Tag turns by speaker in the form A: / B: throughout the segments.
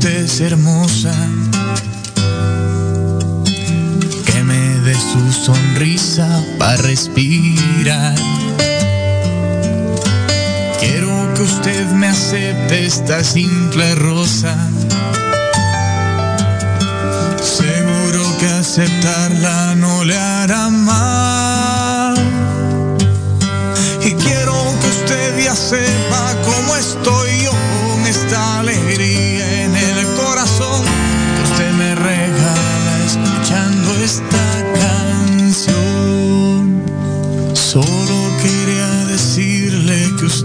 A: usted es hermosa. Que me dé su sonrisa para respirar. Quiero que usted me acepte esta simple rosa. Seguro que aceptarla no le hará mal. Y quiero que usted ya sepa cómo estoy yo con esta alegría.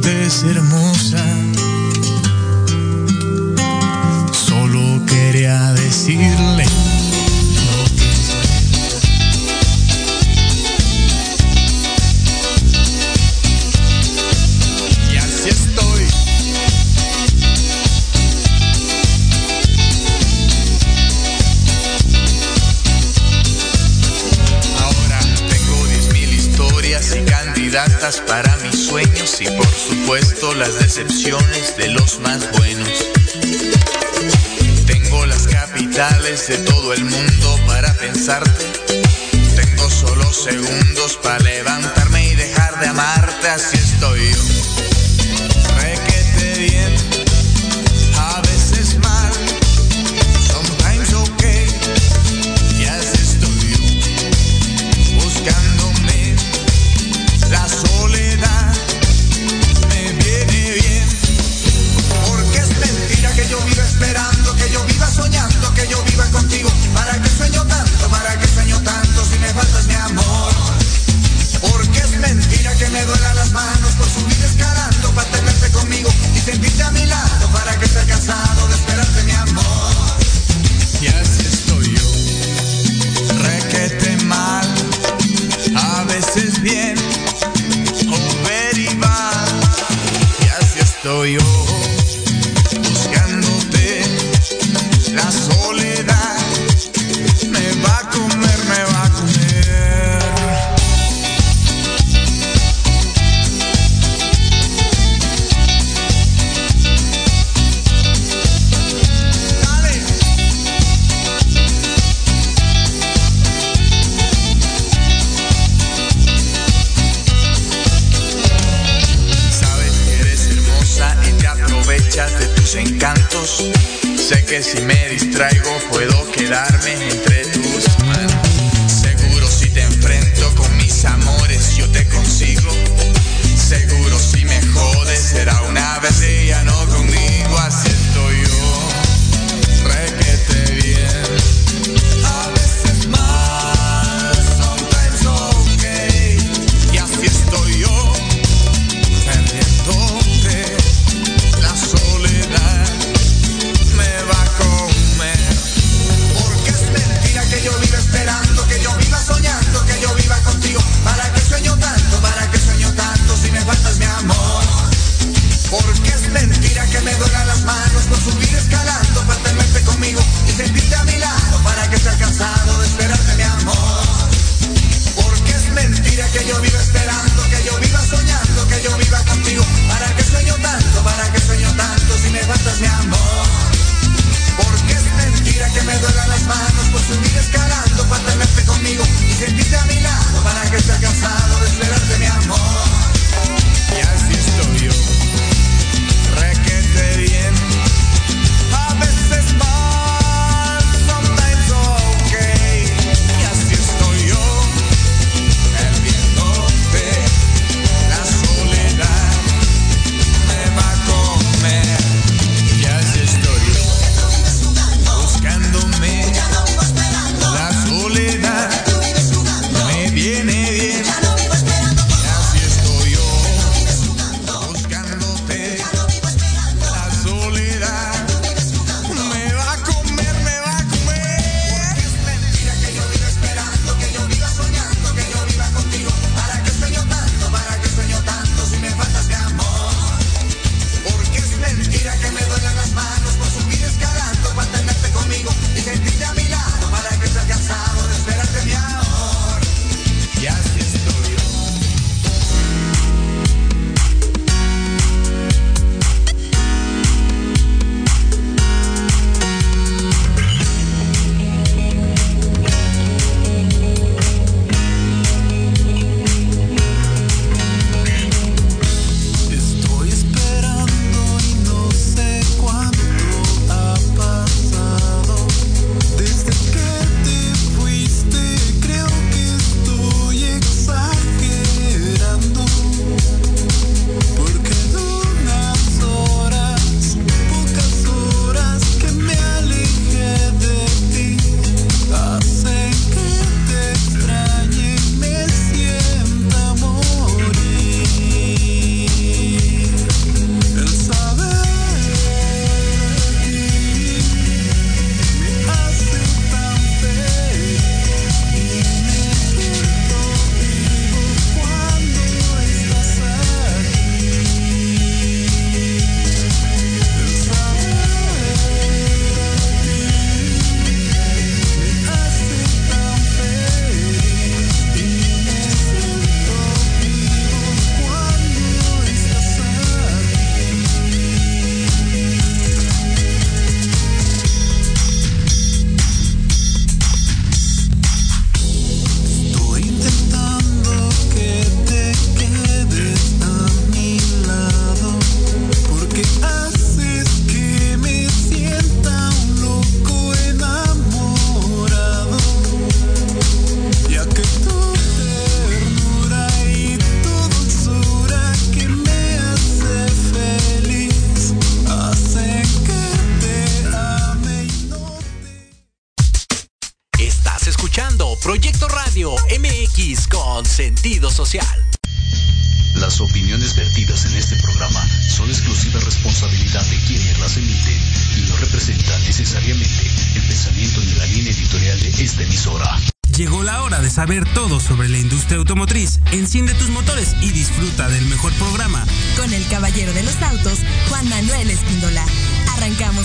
A: es hermosa. Solo quería decirle. excepciones de los más buenos. Tengo las capitales de todo el mundo para pensarte. Tengo solo segundos para levantarme y dejar de amarte, así estoy.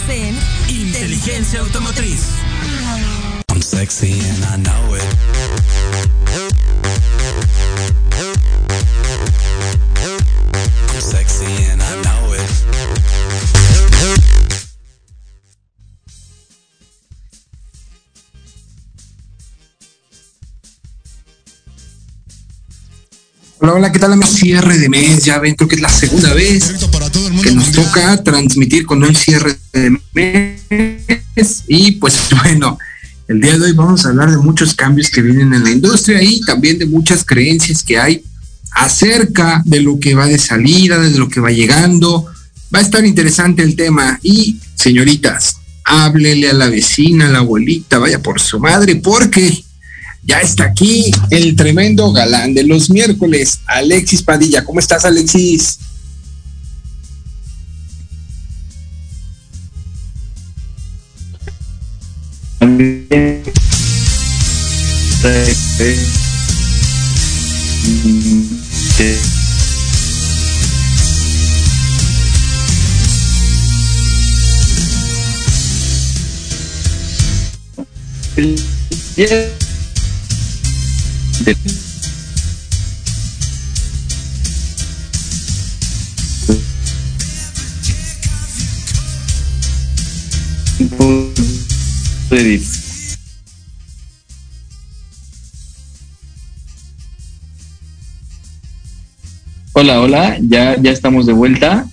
B: En
C: Inteligencia Automotriz.
D: I'm sexy and I know it. I'm sexy and I know it.
E: Hola, hola, ¿qué tal amigos? Cierre de mes, ya ven, creo que es la segunda vez que nos toca transmitir con un cierre de mes. Y pues bueno, el día de hoy vamos a hablar de muchos cambios que vienen en la industria y también de muchas creencias que hay acerca de lo que va de salida, de lo que va llegando. Va a estar interesante el tema. Y señoritas, háblele a la vecina, a la abuelita, vaya por su madre, porque ya está aquí el tremendo galán de los miércoles, Alexis Padilla. ¿Cómo estás, Alexis? también Thank you.
F: Hola, hola, ya, ya estamos de vuelta.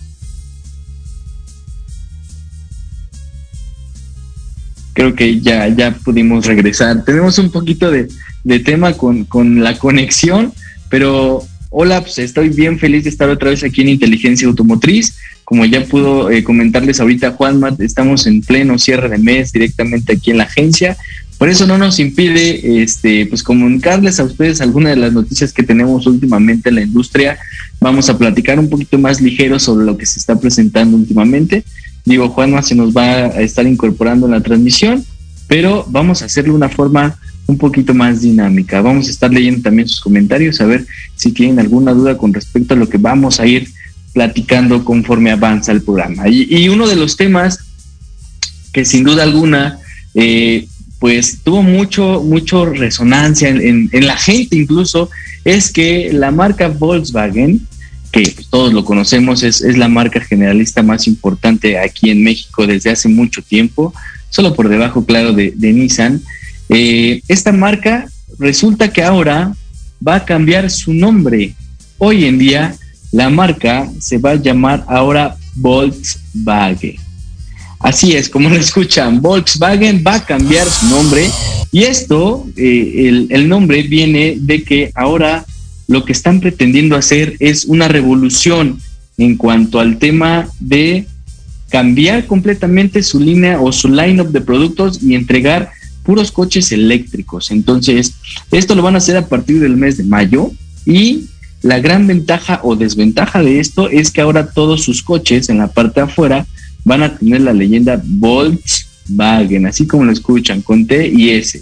F: Creo que ya, ya pudimos regresar. Tenemos un poquito de, de tema con, con, la conexión, pero hola, pues estoy bien feliz de estar otra vez aquí en Inteligencia Automotriz. Como ya pudo eh, comentarles ahorita Juanma, estamos en pleno cierre de mes directamente aquí en la agencia. Por eso no nos impide este, pues comunicarles a ustedes algunas de las noticias que tenemos últimamente en la industria. Vamos a platicar un poquito más ligero sobre lo que se está presentando últimamente. Digo, Juanma se nos va a estar incorporando en la transmisión, pero vamos a hacerlo de una forma un poquito más dinámica. Vamos a estar leyendo también sus comentarios, a ver si tienen alguna duda con respecto a lo que vamos a ir platicando conforme avanza el programa. Y, uno de los temas que sin duda alguna, eh, pues tuvo mucho, mucho resonancia en, la gente incluso, es que la marca Volkswagen, que todos lo conocemos, es, la marca generalista más importante aquí en México desde hace mucho tiempo, solo por debajo, claro, de Nissan, eh, esta marca resulta que ahora va a cambiar su nombre. Hoy en día la marca se va a llamar ahora Volkswagen. Así es, como lo escuchan, Volkswagen va a cambiar su nombre y esto, eh, el, el nombre viene de que ahora lo que están pretendiendo hacer es una revolución en cuanto al tema de cambiar completamente su línea o su line-up de productos y entregar puros coches eléctricos. Entonces, esto lo van a hacer a partir del mes de mayo y la gran ventaja o desventaja de esto es que ahora todos sus coches en la parte de afuera van a tener la leyenda Volkswagen, así como lo escuchan, con T y S.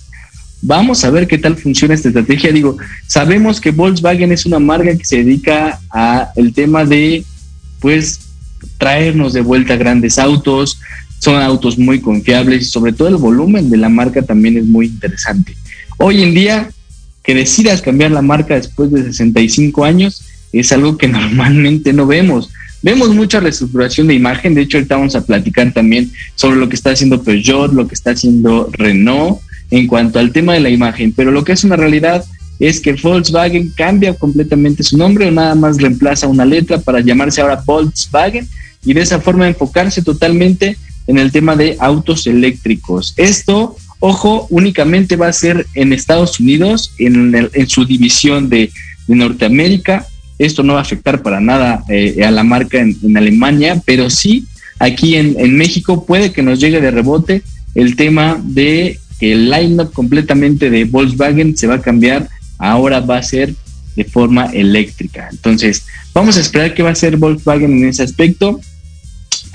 F: Vamos a ver qué tal funciona esta estrategia. Digo, sabemos que Volkswagen es una marca que se dedica a el tema de, pues, traernos de vuelta grandes autos, son autos muy confiables y sobre todo el volumen de la marca también es muy interesante. Hoy en día, que decidas cambiar la marca después de 65 años es algo que normalmente no vemos. Vemos mucha reestructuración de imagen, de hecho ahorita vamos a platicar también sobre lo que está haciendo Peugeot, lo que está haciendo Renault en cuanto al tema de la imagen, pero lo que es una realidad es que Volkswagen cambia completamente su nombre o nada más reemplaza una letra para llamarse ahora Volkswagen y de esa forma enfocarse totalmente en el tema de autos eléctricos. Esto, ojo, únicamente va a ser en Estados Unidos, en, el, en su división de, Norteamérica. Esto no va a afectar para nada eh, a la marca en, en, Alemania, pero sí aquí en, en, México puede que nos llegue de rebote el tema de que el line-up completamente de Volkswagen se va a cambiar, ahora va a ser de forma eléctrica. Entonces, vamos a esperar qué va a hacer Volkswagen en ese aspecto.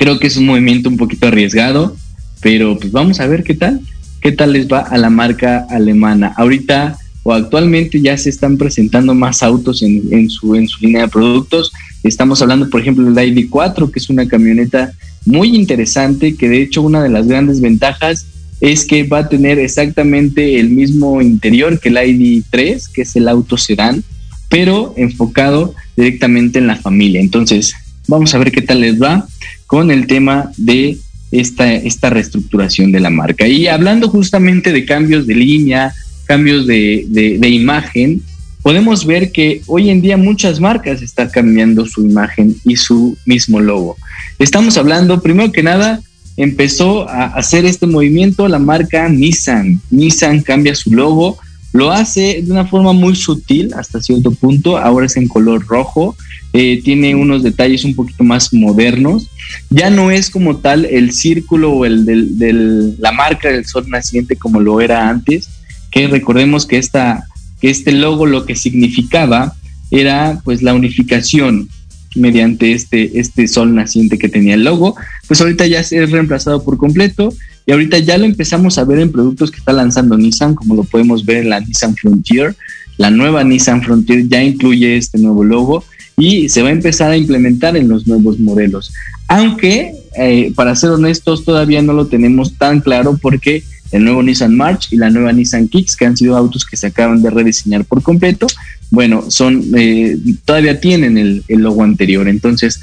F: Creo que es un movimiento un poquito arriesgado, pero pues vamos a ver qué tal, qué tal les va a la marca alemana. Ahorita o actualmente ya se están presentando más autos en, su, en su línea de productos. Estamos hablando, por ejemplo, del ID4, que es una camioneta muy interesante, que de hecho una de las grandes ventajas es que va a tener exactamente el mismo interior que el ID3, que es el auto sedán, pero enfocado directamente en la familia. Entonces, vamos a ver qué tal les va con el tema de esta, esta reestructuración de la marca. Y hablando justamente de cambios de línea, cambios de, de, imagen, podemos ver que hoy en día muchas marcas están cambiando su imagen y su mismo logo. Estamos hablando, primero que nada, empezó a hacer este movimiento la marca Nissan. Nissan cambia su logo, lo hace de una forma muy sutil hasta cierto punto, ahora es en color rojo, eh, tiene unos detalles un poquito más modernos, ya no es como tal el círculo o el de la marca del sol naciente como lo era antes, que recordemos que, esta, que este logo lo que significaba era pues la unificación mediante este, este sol naciente que tenía el logo, pues ahorita ya es reemplazado por completo y ahorita ya lo empezamos a ver en productos que está lanzando Nissan, como lo podemos ver en la Nissan Frontier. La nueva Nissan Frontier ya incluye este nuevo logo y se va a empezar a implementar en los nuevos modelos. Aunque, eh, para ser honestos, todavía no lo tenemos tan claro porque el nuevo Nissan March y la nueva Nissan Kicks, que han sido autos que se acaban de rediseñar por completo, bueno, son eh, todavía tienen el, logo anterior. Entonces,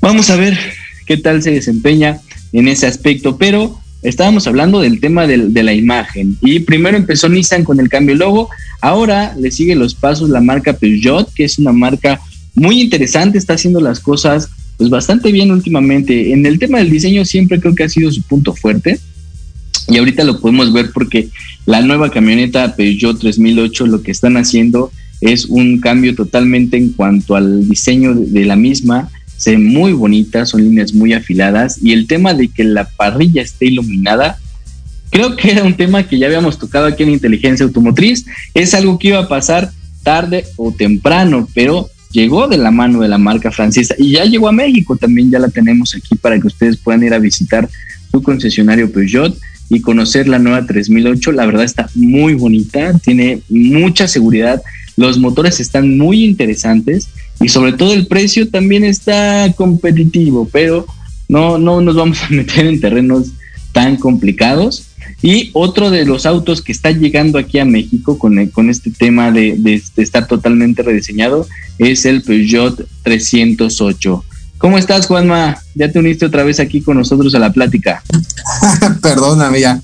F: vamos a ver qué tal se desempeña en ese aspecto. Pero estábamos hablando del tema de la imagen. Y primero empezó Nissan con el cambio de logo. Ahora le sigue los pasos la marca Peugeot, que es una marca muy interesante, está haciendo las cosas pues bastante bien últimamente. En el tema del diseño siempre creo que ha sido su punto fuerte y ahorita lo podemos ver porque la nueva camioneta Peugeot 3008 lo que están haciendo es un cambio totalmente en cuanto al diseño de la misma. Se ve muy bonita, son líneas muy afiladas y el tema de que la parrilla esté iluminada, creo que era un tema que ya habíamos tocado aquí en Inteligencia Automotriz. Es algo que iba a pasar tarde o temprano, pero llegó de la mano de la marca francesa y ya llegó a México. También ya la tenemos aquí para que ustedes puedan ir a visitar su concesionario Peugeot y conocer la nueva 3008. La verdad está muy bonita, tiene mucha seguridad, los motores están muy interesantes y sobre todo el precio también está competitivo, pero no, no nos vamos a meter en terrenos tan complicados. Y otro de los autos que está llegando aquí a México con, con este tema de, de, de estar totalmente rediseñado es el Peugeot 308. ¿Cómo estás, Juanma? Ya te uniste otra vez aquí con nosotros a la plática.
E: Perdóname ya,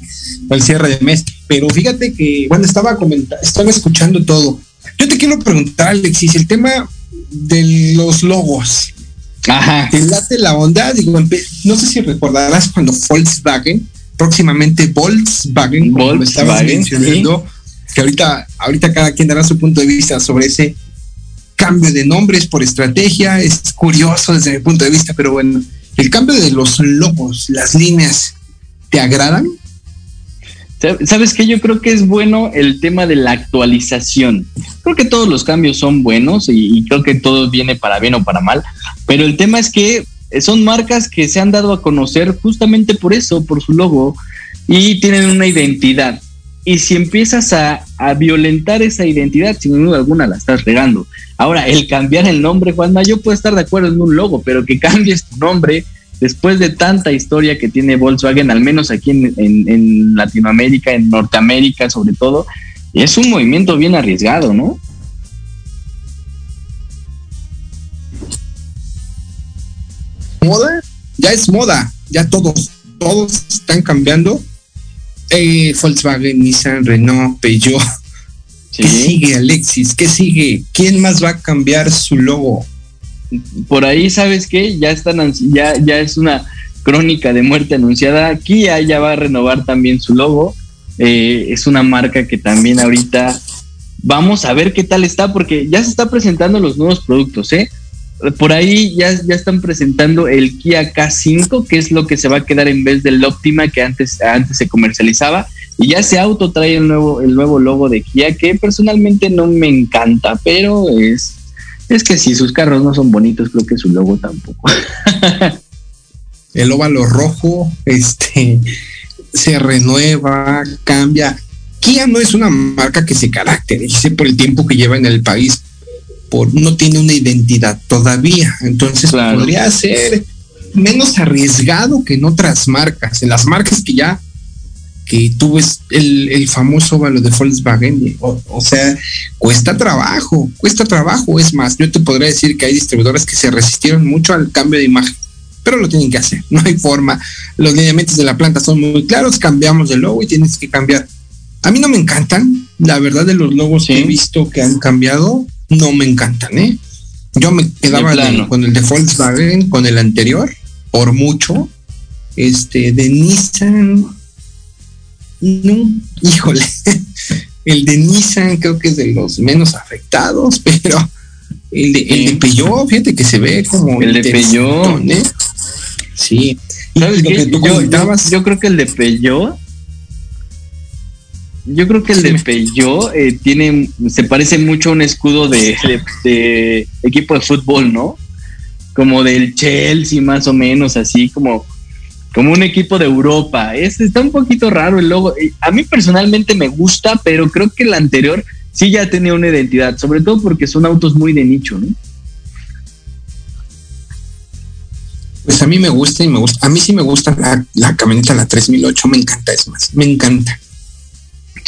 E: el cierre de mes. Pero fíjate que, bueno, estaba comentando, estaba escuchando todo. Yo te quiero preguntar, Alexis, el tema de los logos. Ajá. ¿Te late la onda? Digo, no sé si recordarás cuando Volkswagen, próximamente Volkswagen, como estabas mencionando, que ahorita, ahorita cada quien dará su punto de vista sobre ese cambio de nombres por estrategia, es curioso desde mi punto de vista, pero bueno, el cambio de los logos, las líneas, ¿te agradan?
F: ¿Sabes qué? Yo creo que es bueno el tema de la actualización. Creo que todos los cambios son buenos y, creo que todo viene para bien o para mal, pero el tema es que son marcas que se han dado a conocer justamente por eso, por su logo, y tienen una identidad. Y si empiezas a, a violentar esa identidad, sin duda alguna la estás regando. Ahora, el cambiar el nombre, Juanma, yo puedo estar de acuerdo en un logo, pero que cambies tu nombre después de tanta historia que tiene Volkswagen, al menos aquí en, Latinoamérica, en Norteamérica sobre todo, es un movimiento bien arriesgado, ¿no?
E: Moda, ya es moda, ya todos, todos están cambiando. Eh, Volkswagen, Nissan, Renault, Peugeot, ¿Qué sigue, Alexis? ¿Qué sigue? ¿Quién más va a cambiar su logo?
F: Por ahí, ¿sabes qué? Ya están, ya, ya es una crónica de muerte anunciada. Kia ya va a renovar también su logo. Eh, es una marca que también ahorita vamos a ver qué tal está, porque ya se está presentando los nuevos productos, ¿eh? Por ahí ya, ya están presentando el Kia K5, que es lo que se va a quedar en vez del Optima que antes, antes se comercializaba Y ya ese auto trae el nuevo, el nuevo logo de Kia, que personalmente no me encanta, pero es, es que si sus carros no son bonitos, creo que su logo tampoco.
E: el óvalo rojo, este, se renueva, cambia. Kia no es una marca que se caracterice por el tiempo que lleva en el país, por no tiene una identidad todavía, entonces podría ser menos arriesgado que en otras marcas, en las marcas que ya que tú ves el, el famoso óvalo de Volkswagen, o, o, sea, cuesta trabajo, cuesta trabajo, es más, yo te podría decir que hay distribuidores que se resistieron mucho al cambio de imagen, pero lo tienen que hacer, no hay forma, los lineamientos de la planta son muy claros, cambiamos de logo y tienes que cambiar. A mí no me encantan, la verdad de los logos sí. que he visto que han cambiado, no me encantan, ¿eh? Yo me quedaba de, con el de Volkswagen, con el anterior, por mucho. Este, de Nissan, no, híjole, el de Nissan creo que es de los menos afectados, pero el de, el de Peugeot, fíjate que se ve como
F: el de Peugeot.
E: ¿eh? Sí.
F: ¿Sabes lo que tú? Yo, yo creo que el de Peugeot yo creo que el de Peugeot eh, tiene, se parece mucho a un escudo de, de, de, equipo de fútbol, ¿no? Como del Chelsea, más o menos, así como, como un equipo de Europa. Es, está un poquito raro el logo. A mí personalmente me gusta, pero creo que el anterior sí ya tenía una identidad, sobre todo porque son autos muy de nicho, ¿no?
E: Pues a mí me gusta y me gusta. A mí sí me gusta la, la camioneta, la 3008, me encanta, es más, me encanta.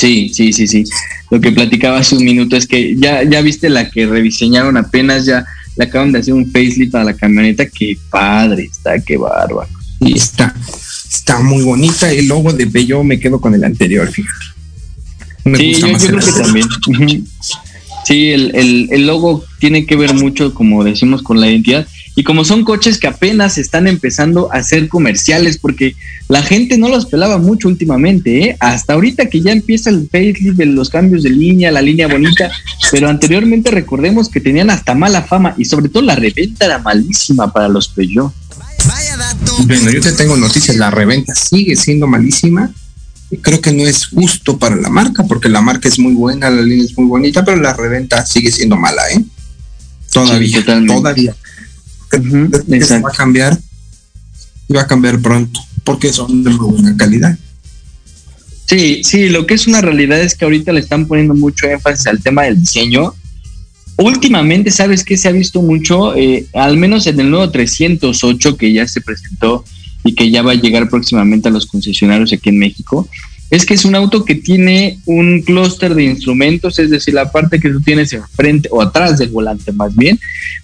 F: Sí, sí, sí, sí. Lo que platicaba hace un minuto es que ya, ya viste la que rediseñaron apenas, ya le acaban de hacer un facelift a la camioneta. Qué padre está, qué bárbaro.
E: Y está, está muy bonita. El logo de Bello me quedo con el anterior, fíjate.
F: Me sí, yo, yo creo que también. Sí, el, el, el logo tiene que ver mucho, como decimos, con la identidad. Y como son coches que apenas están empezando a ser comerciales, porque la gente no los pelaba mucho últimamente, ¿eh? hasta ahorita que ya empieza el facelift de los cambios de línea, la línea bonita, pero anteriormente recordemos que tenían hasta mala fama y sobre todo la reventa era malísima para los Peugeot.
E: Vaya dato. Bueno, yo te tengo noticias, la reventa sigue siendo malísima. Creo que no es justo para la marca, porque la marca es muy buena, la línea es muy bonita, pero la reventa sigue siendo mala, ¿eh? Todavía, sí, todavía. Uh -huh, va a cambiar y va a cambiar pronto porque son de muy buena calidad.
F: Sí, sí, lo que es una realidad es que ahorita le están poniendo mucho énfasis al tema del diseño. Últimamente, ¿sabes qué se ha visto mucho? Eh, al menos en el nuevo 308 que ya se presentó y que ya va a llegar próximamente a los concesionarios aquí en México, es que es un auto que tiene un clúster de instrumentos, es decir, la parte que tú tienes enfrente o atrás del volante más bien,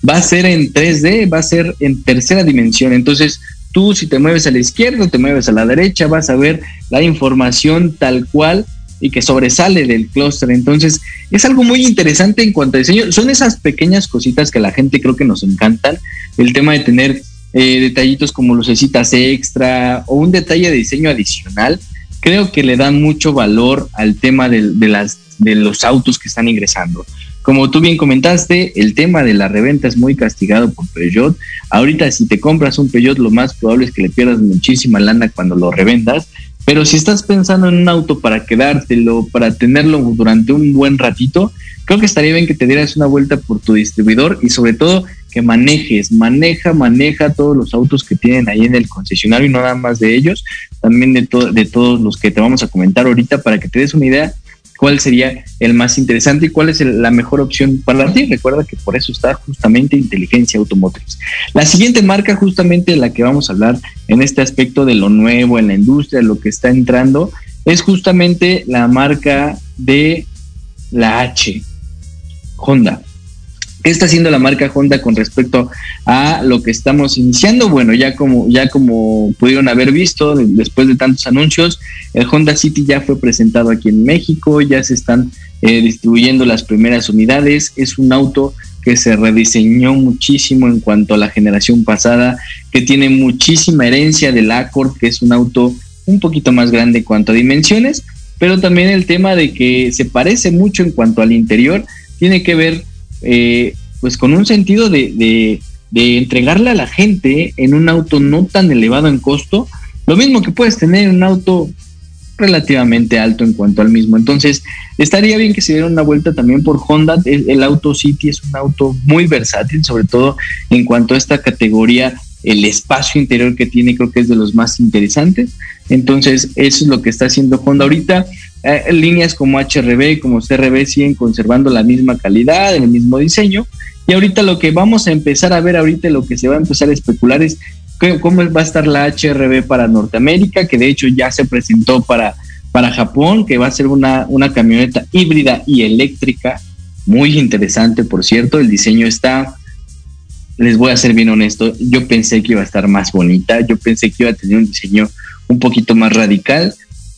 F: va a ser en 3D, va a ser en tercera dimensión. Entonces, tú si te mueves a la izquierda, te mueves a la derecha, vas a ver la información tal cual y que sobresale del clúster. Entonces, es algo muy interesante en cuanto a diseño. Son esas pequeñas cositas que la gente creo que nos encantan. El tema de tener eh, detallitos como lucecitas extra o un detalle de diseño adicional creo que le dan mucho valor al tema de, los autos que están ingresando. Como tú bien comentaste, el tema de la reventa es muy castigado por Peugeot. Ahorita si te compras un Peugeot, lo más probable es que le pierdas muchísima lana cuando lo revendas. Pero si estás pensando en un auto para quedártelo, para tenerlo durante un buen ratito, creo que estaría bien que te dieras una vuelta por tu distribuidor y sobre todo que manejes, maneja, maneja todos los autos que tienen ahí en el concesionario y no nada más de ellos, también de, to de todos los que te vamos a comentar ahorita para que te des una idea cuál sería el más interesante y cuál es la mejor opción para ti. Recuerda que por eso está justamente inteligencia automotriz. La siguiente marca, justamente la que vamos a hablar en este aspecto de lo nuevo en la industria, lo que está entrando, es justamente la marca de la H, Honda. ¿Qué está haciendo la marca Honda con respecto a lo que estamos iniciando? Bueno, ya como, ya como pudieron haber visto después de tantos anuncios, el Honda City ya fue presentado aquí en México, ya se están eh, distribuyendo las primeras unidades. Es un auto que se rediseñó muchísimo en cuanto a la generación pasada, que tiene muchísima herencia del Accord, que es un auto un poquito más grande en cuanto a dimensiones, pero también el tema de que se parece mucho en cuanto al interior, tiene que ver eh, pues con un sentido de, de, entregarle a la gente en un auto no tan elevado en costo, lo mismo que puedes tener en un auto relativamente alto en cuanto al mismo. Entonces, estaría bien que se diera una vuelta también por Honda. El Auto City es un auto muy versátil, sobre todo en cuanto a esta categoría, el espacio interior que tiene creo que es de los más interesantes. Entonces, eso es lo que está haciendo Honda ahorita. Eh, líneas como HRB, como CRB siguen conservando la misma calidad, el mismo diseño. Y ahorita lo que vamos a empezar a ver, ahorita lo que se va a empezar a especular es cómo va a estar la HRB para Norteamérica, que de hecho ya se presentó para, para Japón, que va a ser una, una camioneta híbrida y eléctrica, muy interesante, por cierto, el diseño está, les voy a ser bien honesto, yo pensé que iba a estar más bonita, yo pensé que iba a tener un diseño un poquito más radical,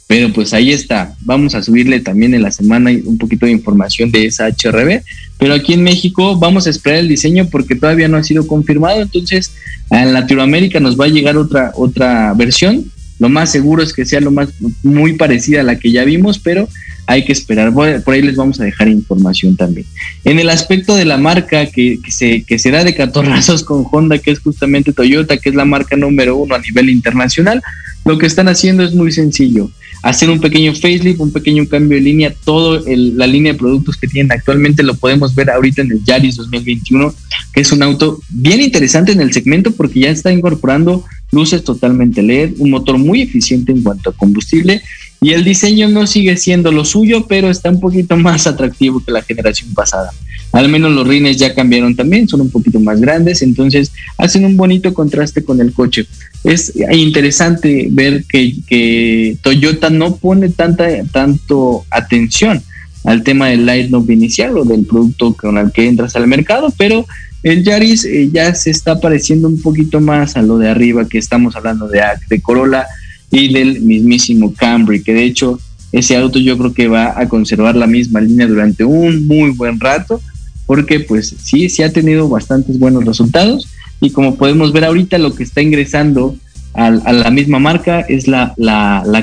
F: pero pues ahí está. Vamos a subirle también en la semana un poquito de información de esa HRB. Pero aquí en México vamos a esperar el diseño porque todavía no ha sido confirmado. Entonces, en Latinoamérica nos va a llegar otra, otra versión. Lo más seguro es que sea lo más muy parecida a la que ya vimos, pero hay que esperar. Por ahí les vamos a dejar información también. En el aspecto de la marca que, que, se, que se da de catorrazos con Honda, que es justamente Toyota, que es la marca número uno a nivel internacional, lo que están haciendo es muy sencillo hacer un pequeño facelift, un pequeño cambio de línea, todo la línea de productos que tienen actualmente lo podemos ver ahorita en el Yaris 2021, que es un auto bien interesante en el segmento porque ya está incorporando luces totalmente LED, un motor muy eficiente en cuanto a combustible y el diseño no sigue siendo lo suyo, pero está un poquito más atractivo que la generación pasada. Al menos los rines ya cambiaron también, son un poquito más grandes, entonces hacen un bonito contraste con el coche. Es interesante ver que, Toyota no pone tanta tanto atención al tema del light no inicial o del producto con el que entras al mercado, pero el Yaris eh, ya se está pareciendo un poquito más a lo de arriba que estamos hablando de, de Corolla y del mismísimo Camry, que de hecho ese auto yo creo que va a conservar la misma línea durante un muy buen rato, porque pues sí, sí ha tenido bastantes buenos resultados y como podemos ver ahorita lo que está ingresando a, la misma marca es la,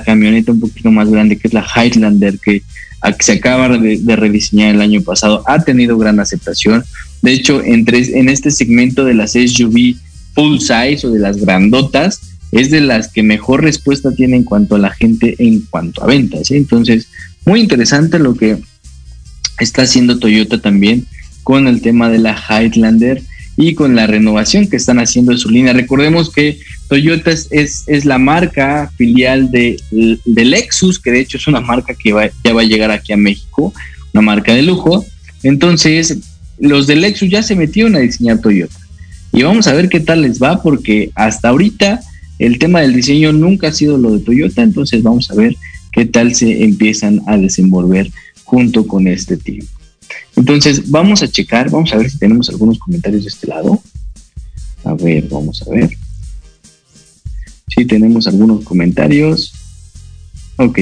F: camioneta un poquito más grande que es la Highlander que se acaba de, de, rediseñar el año pasado, ha tenido gran aceptación. De hecho, entre, en este segmento de las SUV full size o de las grandotas, es de las que mejor respuesta tiene en cuanto a la gente en cuanto a ventas. Entonces, muy interesante lo que está haciendo Toyota también con el tema de la Highlander y con la renovación que están haciendo de su línea. Recordemos que Toyota es, es, la marca filial de, Lexus, que de hecho es una marca que ya va a llegar aquí a México, una marca de lujo. Entonces, los de Lexus ya se metieron a diseñar Toyota. Y vamos a ver qué tal les va, porque hasta ahorita el tema del diseño nunca ha sido lo de Toyota, entonces vamos a ver qué tal se empiezan a desenvolver junto con este team. Entonces vamos a checar, vamos a ver si tenemos algunos comentarios de este lado. A ver, vamos a ver. Si tenemos algunos comentarios. Ok.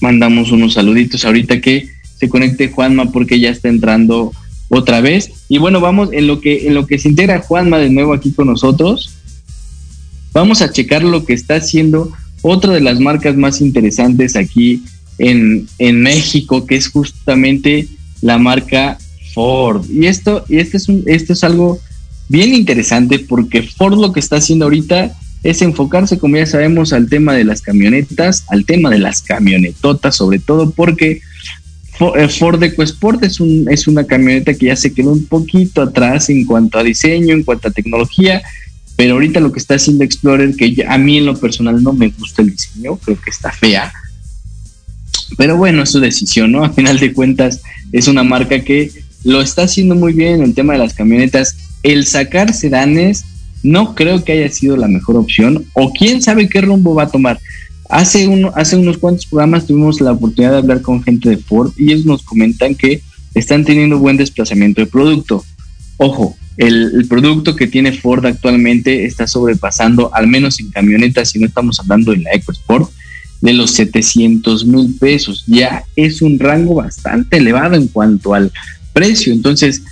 F: Mandamos unos saluditos ahorita que se conecte Juanma porque ya está entrando otra vez. Y bueno, vamos en lo que en lo que se integra Juanma de nuevo aquí con nosotros. Vamos a checar lo que está haciendo otra de las marcas más interesantes aquí en, en México, que es justamente la marca Ford. Y esto, y este es un, esto es algo bien interesante porque Ford lo que está haciendo ahorita es enfocarse, como ya sabemos, al tema de las camionetas, al tema de las camionetotas, sobre todo porque eh, Ford EcoSport es, un, es una camioneta que ya se quedó un poquito atrás en cuanto a diseño, en cuanto a tecnología, pero ahorita lo que está haciendo Explorer, que a mí en lo personal no me gusta el diseño, creo que está fea, pero bueno, es su decisión, ¿no? A final de cuentas, es una marca que lo está haciendo muy bien en el tema de las camionetas. El sacar sedanes no creo que haya sido la mejor opción, o quién sabe qué rumbo va a tomar. Hace, uno, hace unos cuantos programas tuvimos la oportunidad de hablar con gente de Ford y ellos nos comentan que están teniendo buen desplazamiento de producto. Ojo, el, producto que tiene Ford actualmente está sobrepasando, al menos en camionetas, si no estamos hablando de la EcoSport, de los 700 mil pesos. Ya es un rango bastante elevado en cuanto al precio. Entonces,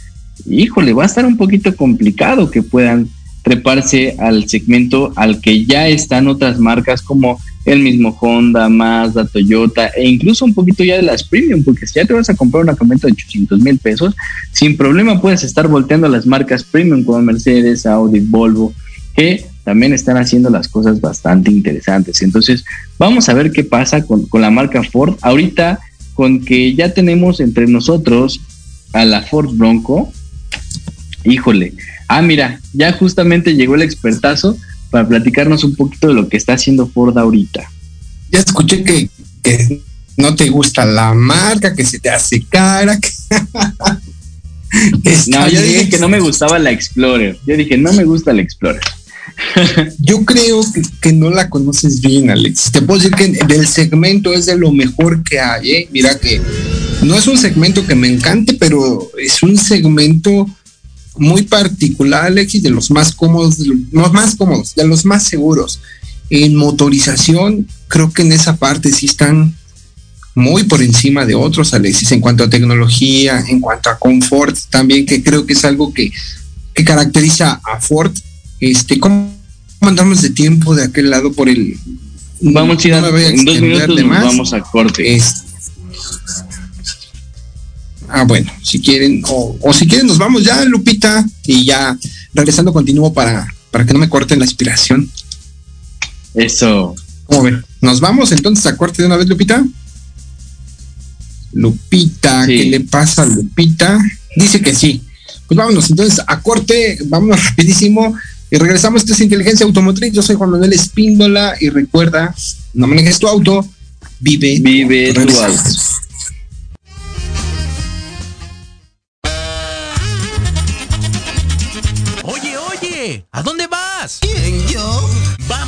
F: híjole, va a estar un poquito complicado que puedan treparse al segmento al que ya están otras marcas como el mismo Honda, Mazda, Toyota e incluso un poquito ya de las premium, porque si ya te vas a comprar una camioneta de 800 mil pesos, sin problema puedes estar volteando a las marcas premium como Mercedes, Audi, Volvo, que también están haciendo las cosas bastante interesantes. Entonces, vamos a ver qué pasa con, con la marca Ford. Ahorita, con que ya tenemos entre nosotros a la Ford Bronco, híjole, ah, mira, ya justamente llegó el expertazo para platicarnos un poquito de lo que está haciendo Ford ahorita.
E: Ya escuché que, que no te gusta la marca, que se te hace cara. Que
F: no, yo dije que no me gustaba la Explorer. Yo dije, no me gusta la Explorer.
E: Yo creo que, no la conoces bien, Alex. Te puedo decir que del segmento es de lo mejor que hay. ¿eh? Mira que no es un segmento que me encante, pero es un segmento muy particular, Alex, y de los más cómodos, de los más cómodos, de los más seguros. En motorización, creo que en esa parte sí están muy por encima de otros, Alexis, en cuanto a tecnología, en cuanto a confort, también que creo que es algo que, que caracteriza a Ford este, ¿cómo andamos de tiempo de aquel lado por el...
F: Vamos a ir en dos minutos vamos a corte.
E: ah, bueno, si quieren, o, si quieren nos vamos ya, Lupita, y ya regresando continúo para, para que no me corten la inspiración.
F: Eso.
E: ¿Cómo ven? ¿Nos vamos entonces a corte de una vez, Lupita? Lupita, ¿qué le pasa a Lupita? Dice que sí. Pues vámonos entonces a corte, vámonos rapidísimo. Y regresamos, esto es Inteligencia Automotriz, yo soy Juan Manuel Espíndola y recuerda, no manejes tu auto, vive,
F: vive tu auto.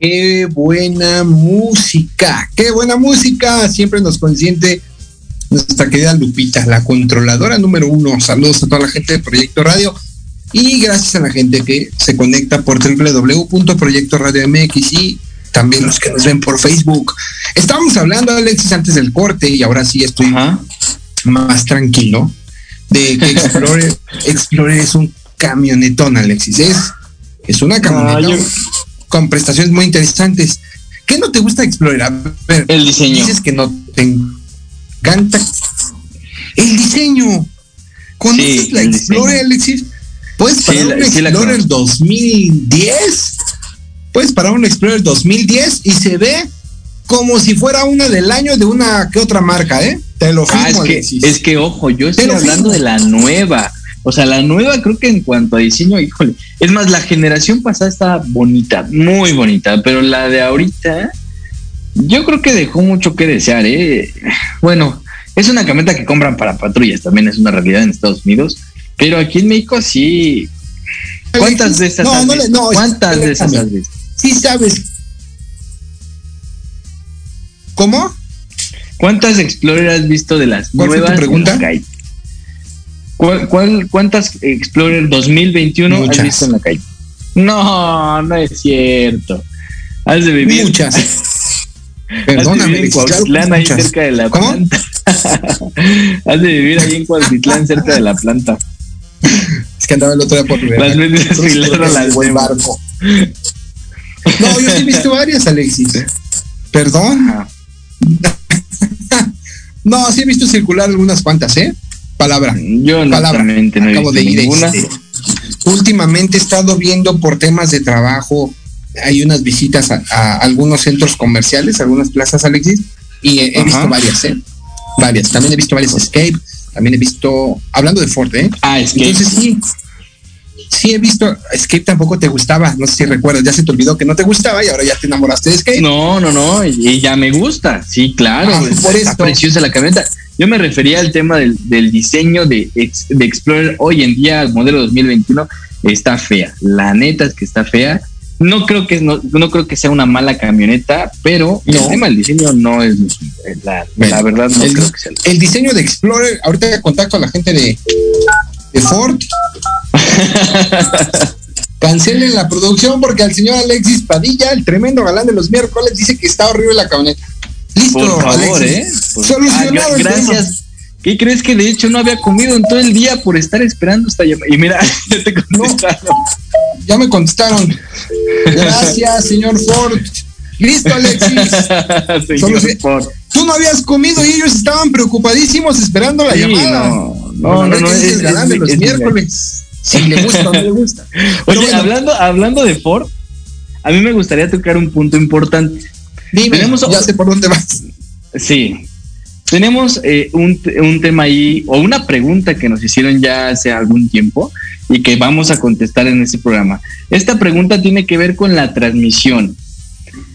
E: Qué buena música, qué buena música. Siempre nos consiente nuestra querida Lupita, la controladora número uno. Saludos a toda la gente de Proyecto Radio y gracias a la gente que se conecta por www.proyectoradio.mx y también los que nos ven por Facebook. Estábamos hablando, Alexis, antes del corte y ahora sí estoy más tranquilo de que Explorer, Explorer es un camionetón, Alexis. Es, es una camioneta. Con prestaciones muy interesantes. ¿Qué no te gusta ver,
F: El diseño.
E: Dices que no te encanta el diseño. ¿Conoces
F: Sí,
E: la
F: el
E: Explorer,
F: diseño.
E: Alexis? ¿Puedes
F: Sí,
E: parar
F: la-
E: un
F: sí
E: Explorer
F: conozco.
E: 2010? Puedes parar un Explorer 2010 y se ve como si fuera una del año de una que otra marca, ¿eh? Te lo firmo,
F: Ah, es que,
E: Alexis.
F: es que ojo, yo estoy hablando
E: firmo.
F: de la nueva. O sea, la nueva creo que en cuanto a diseño, híjole. Es más, la generación pasada estaba bonita, muy bonita, pero la de ahorita, yo creo que dejó mucho que desear, ¿eh? Bueno, es una camioneta que compran para patrullas, también es una realidad en Estados Unidos, pero aquí en México sí. ¿Cuántas de esas
E: No,
F: has
E: no
F: visto?
E: no,
F: ¿Cuántas de esas
E: espérame.
F: has visto?
E: Sí sabes. ¿Cómo?
F: ¿Cuántas Explorer has visto de las
E: ¿Cuál fue tu
F: nuevas? en
E: pregunta?
F: la calle? ¿Cuál, cuál- cuántas Explorer 2021 has
E: Muchas.
F: visto en la calle? No, no es cierto. Has de vivir.
E: Muchas.
F: Has de
E: Perdóname,
F: vivir en
E: claro
F: ahí
E: muchas.
F: cerca de la
E: ¿Cómo?
F: planta. has de vivir ahí en Cuautitlán, cerca de la planta.
E: Es que andaba el otro día por
F: Las veces filaron las
E: buen barco. No, yo sí he visto varias, Alexis. Perdón. No, sí he visto circular algunas cuantas, ¿eh? Palabra.
F: Yo
E: Palabra.
F: no
E: Acabo de ir.
F: ninguna.
E: este, últimamente he estado viendo por temas de trabajo. Hay unas visitas a, a algunos centros comerciales, algunas plazas, Alexis, y he, visto varias, ¿eh? Varias. También he visto varias Escape. También he visto, hablando de Ford, ¿eh?
F: Ah, es que
E: Entonces sí, sí he visto, Escape tampoco te gustaba, no sé si recuerdas, ya se te olvidó que no te gustaba y ahora ya te enamoraste de Escape.
F: No, no, no, y ya me gusta, sí, claro,
E: Ah,
F: está
E: por esto.
F: preciosa la camioneta. Yo me refería al tema del, del diseño de, ex- de Explorer hoy en día, el modelo 2021, está fea. La neta es que está fea. No creo que no, no creo que sea una mala camioneta, pero el tema del diseño no es la, verdad no
E: el,
F: creo que sea.
E: el diseño de Explorer, ahorita contacto a la gente de, de Ford. Cancelen la producción porque al señor Alexis Padilla, el tremendo galán de los miércoles, dice que está horrible la camioneta. Listo,
F: Por favor,
E: Alexis.
F: ¿eh? Por-
E: Solucionado
F: Ah, gra-
E: el tema.
F: gracias. ¿Qué crees que de hecho no había comido en todo el día por estar esperando esta llamada? Y mira, ya te contestaron.
E: Ya me contestaron. Gracias, señor Ford. Listo, Alexis.
F: Señor Ford.
E: Tú no habías comido y ellos estaban preocupadísimos esperando la
F: Sí,
E: llamada.
F: no, no,
E: Bueno,
F: no, no, es-
E: el galán de los
F: es-
E: miércoles. Si le gusta o no le gusta.
F: Oye,
E: bueno,
F: hablando, hablando de Ford, a mí me gustaría tocar un punto importante.
E: Dime,
F: tenemos-
E: ya sé por dónde vas.
F: Sí. Tenemos eh, un, un tema ahí, o una pregunta que nos hicieron ya hace algún tiempo y que vamos a contestar en este programa. Esta pregunta tiene que ver con la transmisión.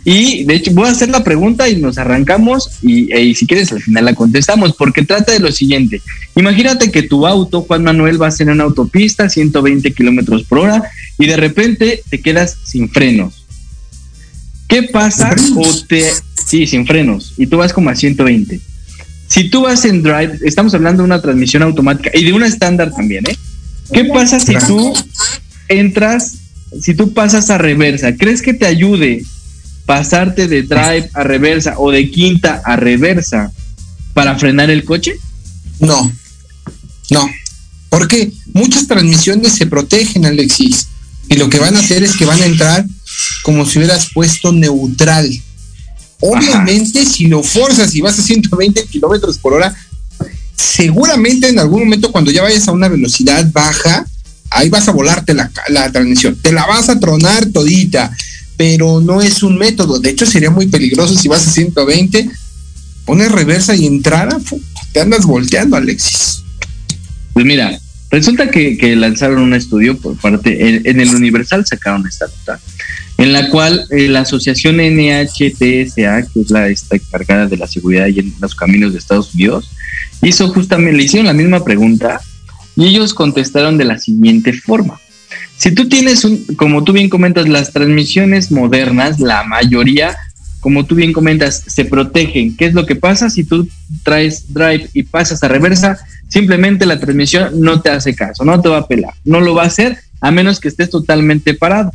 F: Y de hecho voy a hacer la pregunta y nos arrancamos y, e- y si quieres al final la contestamos porque trata de lo siguiente. Imagínate que tu auto, Juan Manuel, vas en una autopista 120 kilómetros por hora y de repente te quedas sin frenos. ¿Qué pasa?
E: ¿Sin
F: O te, sí, sin frenos y tú vas como a 120. Si tú vas en drive, estamos hablando de una transmisión automática y de una estándar también, ¿eh? ¿Qué pasa si tú entras, si tú pasas a reversa? ¿Crees que te ayude pasarte de drive a reversa o de quinta a reversa para frenar el coche?
E: No, no. Porque muchas transmisiones se protegen, Alexis. Y lo que van a hacer es que van a entrar como si hubieras puesto neutral. Obviamente, si lo forzas y vas a 120 kilómetros por hora, seguramente en algún momento cuando ya vayas a una velocidad baja, ahí vas a volarte la, la transmisión. Te la vas a tronar todita, pero no es un método. De hecho, sería muy peligroso si vas a 120, pones reversa y entrada, te andas volteando, Alexis.
F: Pues mira, resulta que, que lanzaron un estudio por parte, en, en el Universal sacaron esta nota, en la cual eh, la asociación NHTSA, que es la esta encargada de la seguridad y en los caminos de Estados Unidos, hizo justamente, le hicieron la misma pregunta y ellos contestaron de la siguiente forma. Si tú tienes un, como tú bien comentas, las transmisiones modernas, la mayoría, como tú bien comentas, se protegen. ¿Qué es lo que pasa si tú traes drive y pasas a reversa? Simplemente la transmisión no te hace caso, no te va a pelar, no lo va a hacer a menos que estés totalmente parado.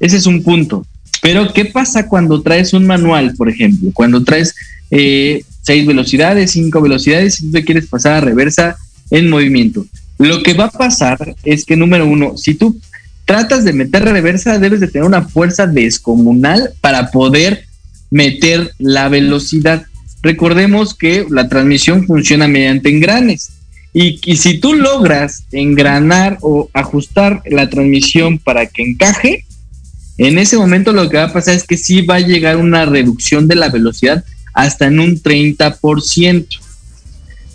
F: Ese es un punto. Pero, ¿qué pasa cuando traes un manual, por ejemplo? Cuando traes eh, seis velocidades, cinco velocidades, y tú te quieres pasar a reversa en movimiento. Lo que va a pasar es que, número uno, si tú tratas de meter reversa, debes de tener una fuerza descomunal para poder meter la velocidad. Recordemos que la transmisión funciona mediante engranes. Y, y, si tú logras engranar o ajustar la transmisión para que encaje, en ese momento lo que va a pasar es que sí va a llegar una reducción de la velocidad hasta en un 30%.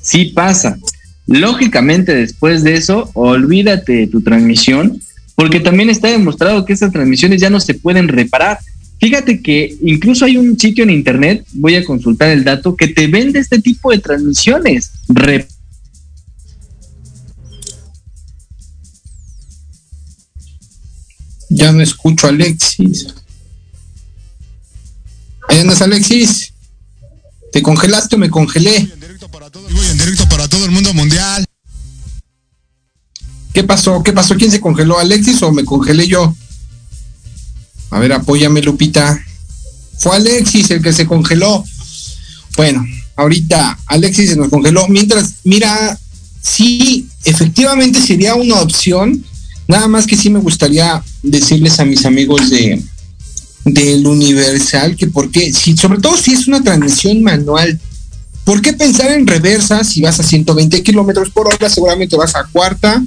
F: Sí pasa. Lógicamente después de eso, olvídate de tu transmisión, porque también está demostrado que esas transmisiones ya no se pueden reparar. Fíjate que incluso hay un sitio en internet, voy a consultar el dato, que te vende este tipo de transmisiones.
E: Ya no escucho a Alexis. Ahí andas, Alexis. ¿Te congelaste o me congelé?
G: Voy en directo para todo, voy en directo para todo el mundo mundial.
E: ¿Qué pasó? ¿Qué pasó? ¿Quién se congeló? ¿Alexis o me congelé yo? A ver, apóyame, Lupita. Fue Alexis el que se congeló. Bueno, ahorita Alexis se nos congeló. Mientras, mira, sí, efectivamente sería una opción. Nada más que sí me gustaría decirles a mis amigos de del Universal que porque, si, sobre todo si es una transmisión manual, ¿por qué pensar en reversa si vas a 120 kilómetros por hora? Seguramente vas a cuarta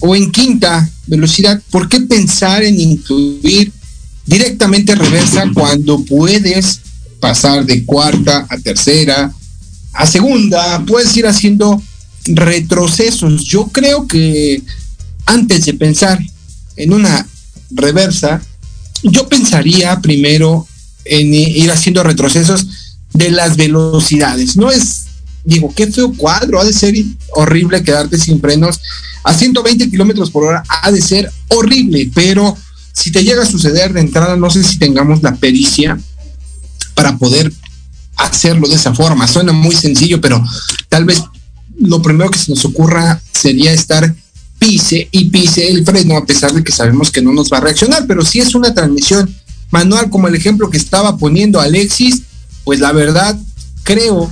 E: o en quinta velocidad. ¿Por qué pensar en incluir directamente reversa cuando puedes pasar de cuarta a tercera, a segunda? Puedes ir haciendo retrocesos. Yo creo que antes de pensar en una reversa, yo pensaría primero en ir haciendo retrocesos de las velocidades. No es, digo, qué feo cuadro, ha de ser horrible quedarte sin frenos. A 120 kilómetros por hora ha de ser horrible, pero si te llega a suceder de entrada, no sé si tengamos la pericia para poder hacerlo de esa forma. Suena muy sencillo, pero tal vez lo primero que se nos ocurra sería estar pise y pise el freno, a pesar de que sabemos que no nos va a reaccionar, pero si es una transmisión manual como el ejemplo que estaba poniendo Alexis, pues la verdad creo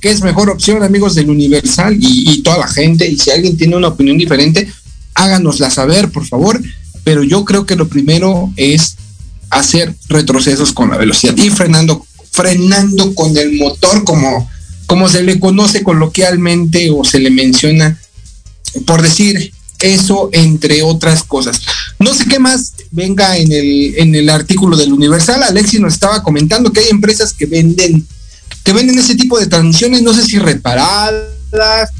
E: que es mejor opción, amigos del Universal y, y toda la gente, y si alguien tiene una opinión diferente, háganosla saber, por favor, pero yo creo que lo primero es hacer retrocesos con la velocidad y frenando, frenando con el motor como, como se le conoce coloquialmente o se le menciona, por decir eso entre otras cosas. No sé qué más venga en el, en el artículo del Universal. Alexis nos estaba comentando que hay empresas que venden, que venden ese tipo de transmisiones, no sé si reparadas,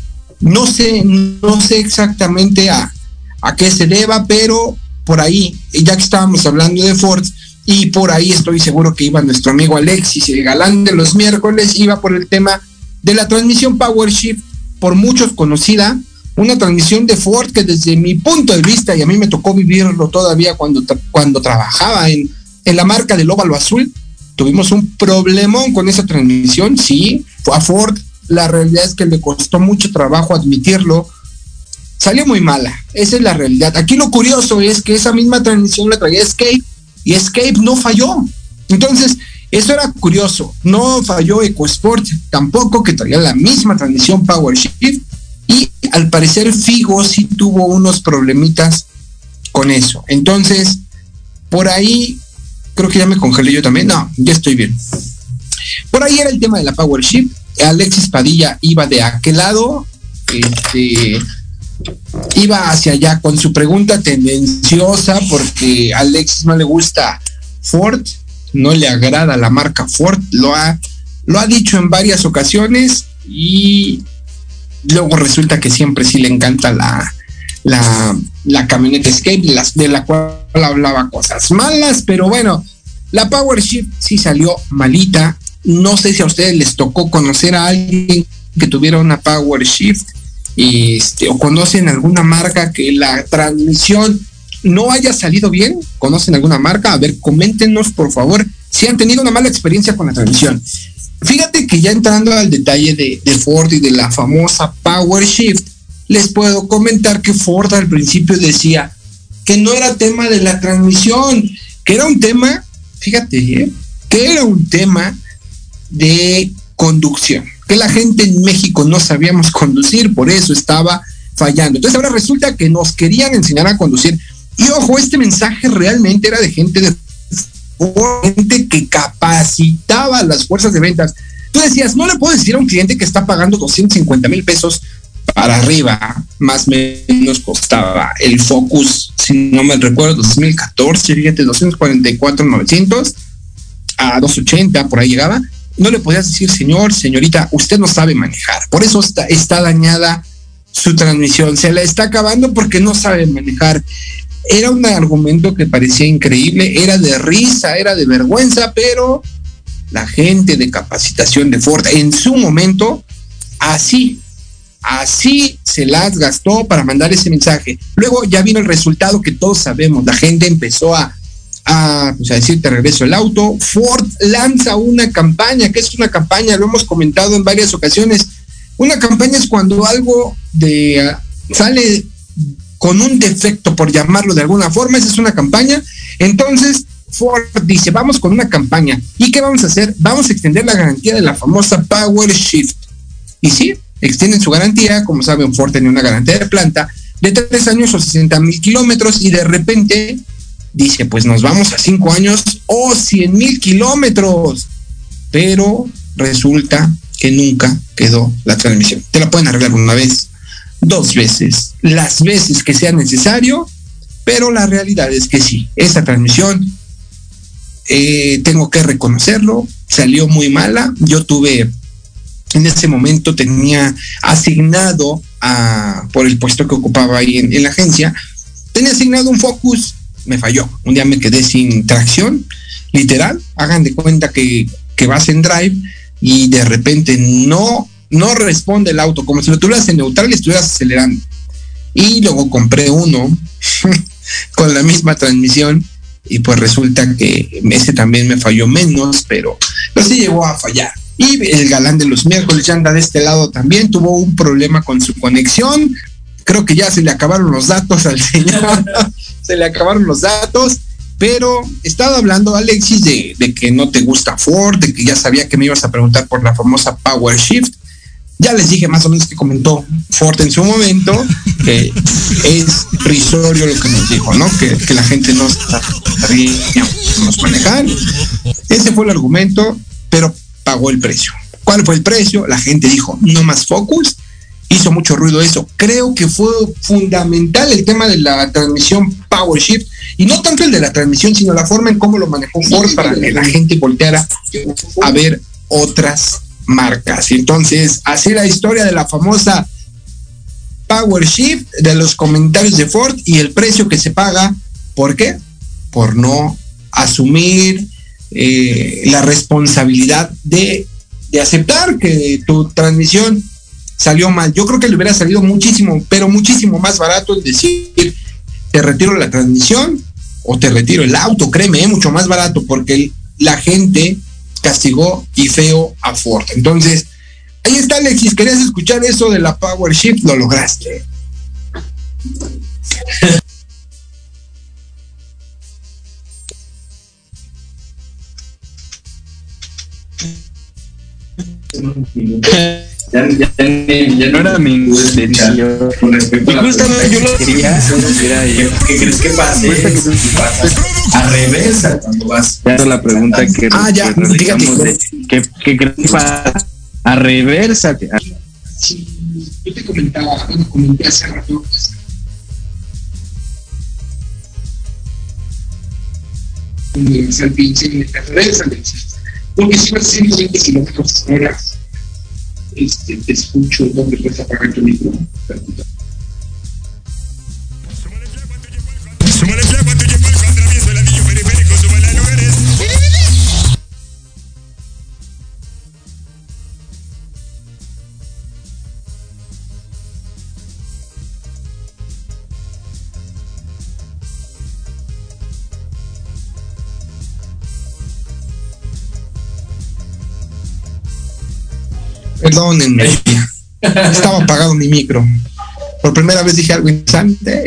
E: no sé, no sé exactamente a, a qué se deba, pero por ahí, ya que estábamos hablando de Ford, y por ahí estoy seguro que iba nuestro amigo Alexis, el galán de los miércoles, iba por el tema de la transmisión Power Shift, por muchos conocida, una transmisión de Ford que desde mi punto de vista, y a mí me tocó vivirlo todavía cuando, cuando trabajaba en, en la marca del óvalo azul, tuvimos un problemón con esa transmisión, sí, a Ford la realidad es que le costó mucho trabajo admitirlo, salió muy mala, esa es la realidad. Aquí lo curioso es que esa misma transmisión la traía Escape y Escape no falló. Entonces, eso era curioso, no falló EcoSport tampoco, que traía la misma transmisión Power Shift, y al parecer Figo sí tuvo unos problemitas con eso. Entonces, por ahí, creo que ya me congelé yo también. No, ya estoy bien. Por ahí era el tema de la Power Shift. Alexis Padilla iba de aquel lado, este, iba hacia allá con su pregunta tendenciosa porque a Alexis no le gusta Ford, no le agrada la marca Ford, lo ha, lo ha dicho en varias ocasiones y luego resulta que siempre sí le encanta la, la, la camioneta Escape, las, de la cual hablaba cosas malas, pero bueno, la Power Shift sí salió malita. No sé si a ustedes les tocó conocer a alguien que tuviera una Power Shift este, o conocen alguna marca que la transmisión no haya salido bien. ¿Conocen alguna marca? A ver, coméntenos por favor si han tenido una mala experiencia con la transmisión. Fíjate que ya entrando al detalle de, Ford y de la famosa Power Shift, les puedo comentar que Ford al principio decía que no era tema de la transmisión, que era un tema, fíjate, ¿eh? que era un tema de conducción, que la gente en México no sabíamos conducir, por eso estaba fallando. Entonces ahora resulta que nos querían enseñar a conducir. Y ojo, este mensaje realmente era de gente de gente que capacitaba las fuerzas de ventas. Tú decías, no le puedo decir a un cliente que está pagando 250 mil pesos para arriba, más o menos costaba el Focus, si no me recuerdo, 2014, fíjate, 244, 900 a 280, por ahí llegaba. No le podías decir, señor, señorita, usted no sabe manejar. Por eso está, está dañada su transmisión. Se la está acabando porque no sabe manejar. Era un argumento que parecía increíble, era de risa, era de vergüenza, pero la gente de capacitación de Ford en su momento así Así se las gastó para mandar ese mensaje. Luego ya vino el resultado que todos sabemos. La gente empezó a, a, pues decir te regreso el auto. Ford lanza una campaña. ¿Qué es una campaña? Lo hemos comentado en varias ocasiones. Una campaña es cuando algo de uh, sale con un defecto, por llamarlo de alguna forma. Esa es una campaña. Entonces, Ford dice, vamos con una campaña. ¿Y qué vamos a hacer? Vamos a extender la garantía de la famosa Power Shift. Y sí, extienden su garantía, como saben, Ford tenía una garantía de planta de tres años o 60 mil kilómetros y de repente dice, pues nos vamos a cinco años o 100 mil kilómetros. Pero resulta que nunca quedó la transmisión. Te la pueden arreglar una vez, dos veces, las veces que sea necesario, pero la realidad es que sí, esa transmisión, eh, tengo que reconocerlo, salió muy mala. Yo tuve en ese momento tenía asignado a, por el puesto que ocupaba ahí en, en, la agencia, tenía asignado un Focus, me falló. Un día me quedé sin tracción, literal. Hagan de cuenta que, que vas en drive y de repente no, no responde el auto, como si lo tuvieras en neutral y estuvieras acelerando. Y luego compré uno con la misma transmisión y pues resulta que ese también me falló menos, pero, pero sí llegó a fallar. Y el galán de los miércoles ya anda de este lado también, tuvo un problema con su conexión. Creo que ya se le acabaron los datos al señor, se le acabaron los datos. Pero estaba hablando Alexis de, de, que no te gusta Ford, de que ya sabía que me ibas a preguntar por la famosa Power Shift. Ya les dije más o menos que comentó Ford en su momento, que es risorio lo que nos dijo, ¿no? Que, que la gente no sabíamos manejar. Ese fue el argumento, pero pagó el precio. ¿Cuál fue el precio? La gente dijo, no más Focus. Hizo mucho ruido eso. Creo que fue fundamental el tema de la transmisión Power Shift. Y no tanto el de la transmisión, sino la forma en cómo lo manejó Ford para que la gente volteara a ver otras marcas. Entonces, así la historia de la famosa Power Shift, de los comentarios de Ford y el precio que se paga. ¿Por qué? Por no asumir eh, la responsabilidad de, de, aceptar que tu transmisión salió mal. Yo creo que le hubiera salido muchísimo, pero muchísimo más barato el decir, te retiro la transmisión o te retiro el auto, créeme, es mucho más barato porque la gente castigó y feo a Ford. Entonces, ahí está Alexis, querías escuchar eso de la Power Shift, lo lograste.
F: Ya, ya, ya, no era mi intención. Y justamente yo lo quería.
E: ¿Qué crees que pase? A reversa cuando vas.
F: Ya la pregunta que.
E: Ah, ya, fíjate.
F: ¿Qué, qué crees que pasa? A reversa.
E: Sí, yo te comentaba, bueno, comenté hace rato. Universal pinche en la reversa, porque si vas a 120 kilómetros hora este, te escucho dónde puedes apagar tu micro. Perdónenme, estaba apagado mi micro. Por primera vez dije algo interesante.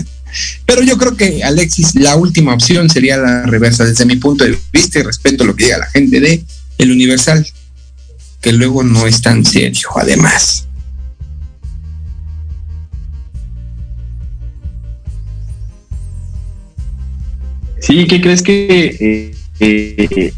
E: Pero yo creo que Alexis, la última opción sería la reversa desde mi punto de vista y respeto lo que diga la gente de el Universal, que luego no es tan serio, además.
F: Sí, ¿qué crees que eh, eh,